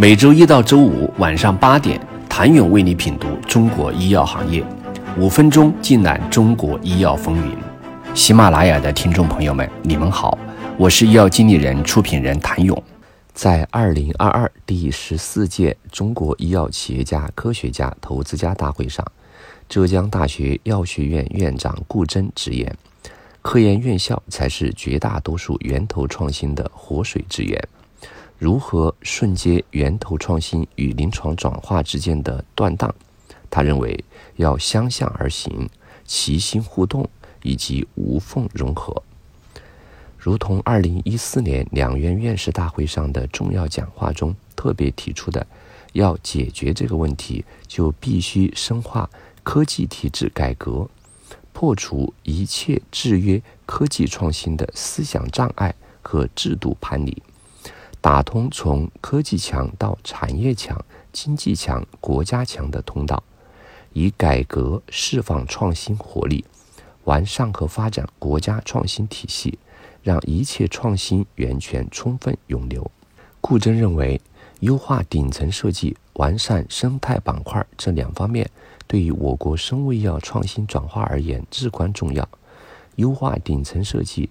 每周一到周五晚上八点，谭勇为你品读中国医药行业，五分钟尽览中国医药风云。喜马拉雅的听众朋友们，你们好，我是医药经理人、出品人谭勇。在二零二二第十四届中国医药企业家、科学家、投资家大会上，浙江大学药学院院长顾真直言：“科研院校才是绝大多数源头创新的活水之源。如何瞬接源头创新与临床转化之间的断档？他认为要相向而行，齐心互动以及无缝融合。”如同二零一四年两院院士大会上的重要讲话中特别提出的，要解决这个问题，就必须深化科技体制改革，破除一切制约科技创新的思想障碍和制度藩篱，打通从科技强到产业强、经济强、国家强的通道，以改革释放创新活力，完善和发展国家创新体系。让一切创新源泉充分涌流。顾铮认为，优化顶层设计、完善生态板块这两方面，对于我国生物医药创新转化而言至关重要。优化顶层设计，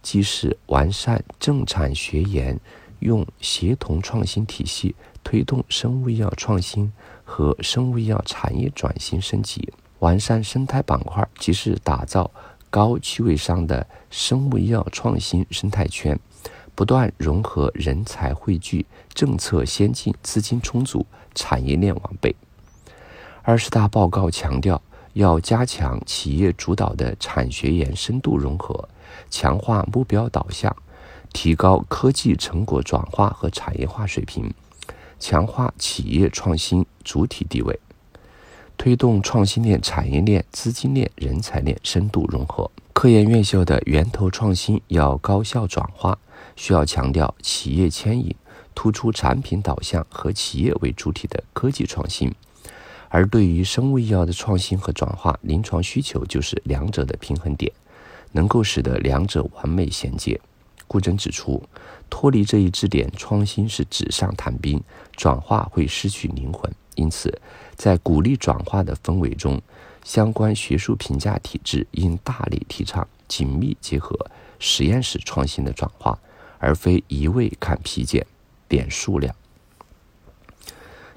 既是完善政产学研，用协同创新体系推动生物医药创新和生物医药产业转型升级；完善生态板块，即是打造。高趣味上的生物医药创新生态圈，不断融合人才汇聚、政策先进、资金充足、产业链完备。二十大报告强调，要加强企业主导的产学研深度融合，强化目标导向，提高科技成果转化和产业化水平，强化企业创新主体地位。推动创新链、产业链、资金链、人才链深度融合。科研院校的源头创新要高效转化，需要强调企业牵引，突出产品导向和企业为主体的科技创新。而对于生物医药的创新和转化，临床需求就是两者的平衡点，能够使得两者完美衔接。顾真指出，脱离这一支点，创新是纸上谈兵，转化会失去灵魂。因此，在鼓励转化的氛围中，相关学术评价体制应大力提倡紧密结合实验室创新的转化，而非一味看批件、点数量。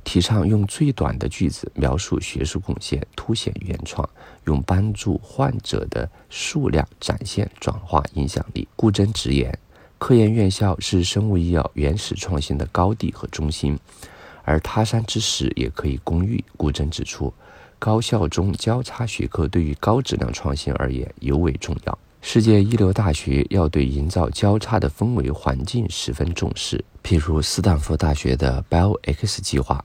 提倡用最短的句子描述学术贡献，凸显原创；用帮助患者的数量展现转化影响力。顾真直言，科研院校是生物医药原始创新的高地和中心。而他山之石也可以攻玉。顾真指出，高校中交叉学科对于高质量创新而言尤为重要。世界一流大学要对营造交叉的氛围环境十分重视，譬如斯坦福大学的 BioX 计划、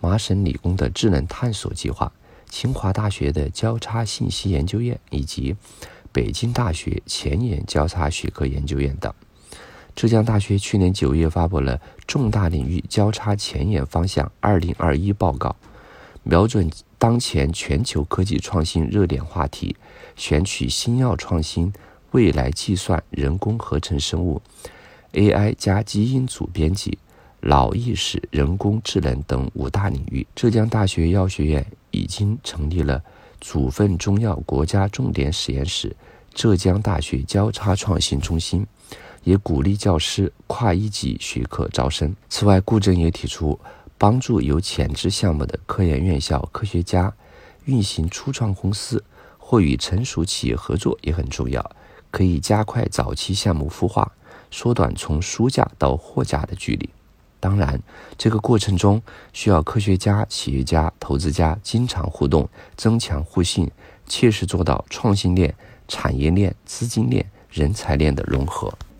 麻省理工的智能探索计划、清华大学的交叉信息研究院以及北京大学前沿交叉学科研究院等。浙江大学去年九月发布了重大领域交叉前沿方向二零二一报告，瞄准当前全球科技创新热点话题，选取新药创新、未来计算、人工合成生物、AI 加基因组编辑、脑意识、人工智能等五大领域。浙江大学药学院已经成立了组分中药国家重点实验室——浙江大学交叉创新中心。也鼓励教师跨一级学科招生。此外，顾真也提出，帮助有潜质项目的科研院校科学家运行初创公司或与成熟企业合作也很重要，可以加快早期项目孵化，缩短从书架到货架的距离。当然，这个过程中需要科学家、企业家、投资家经常互动，增强互信，切实做到创新链、产业链、资金链、人才链的融合。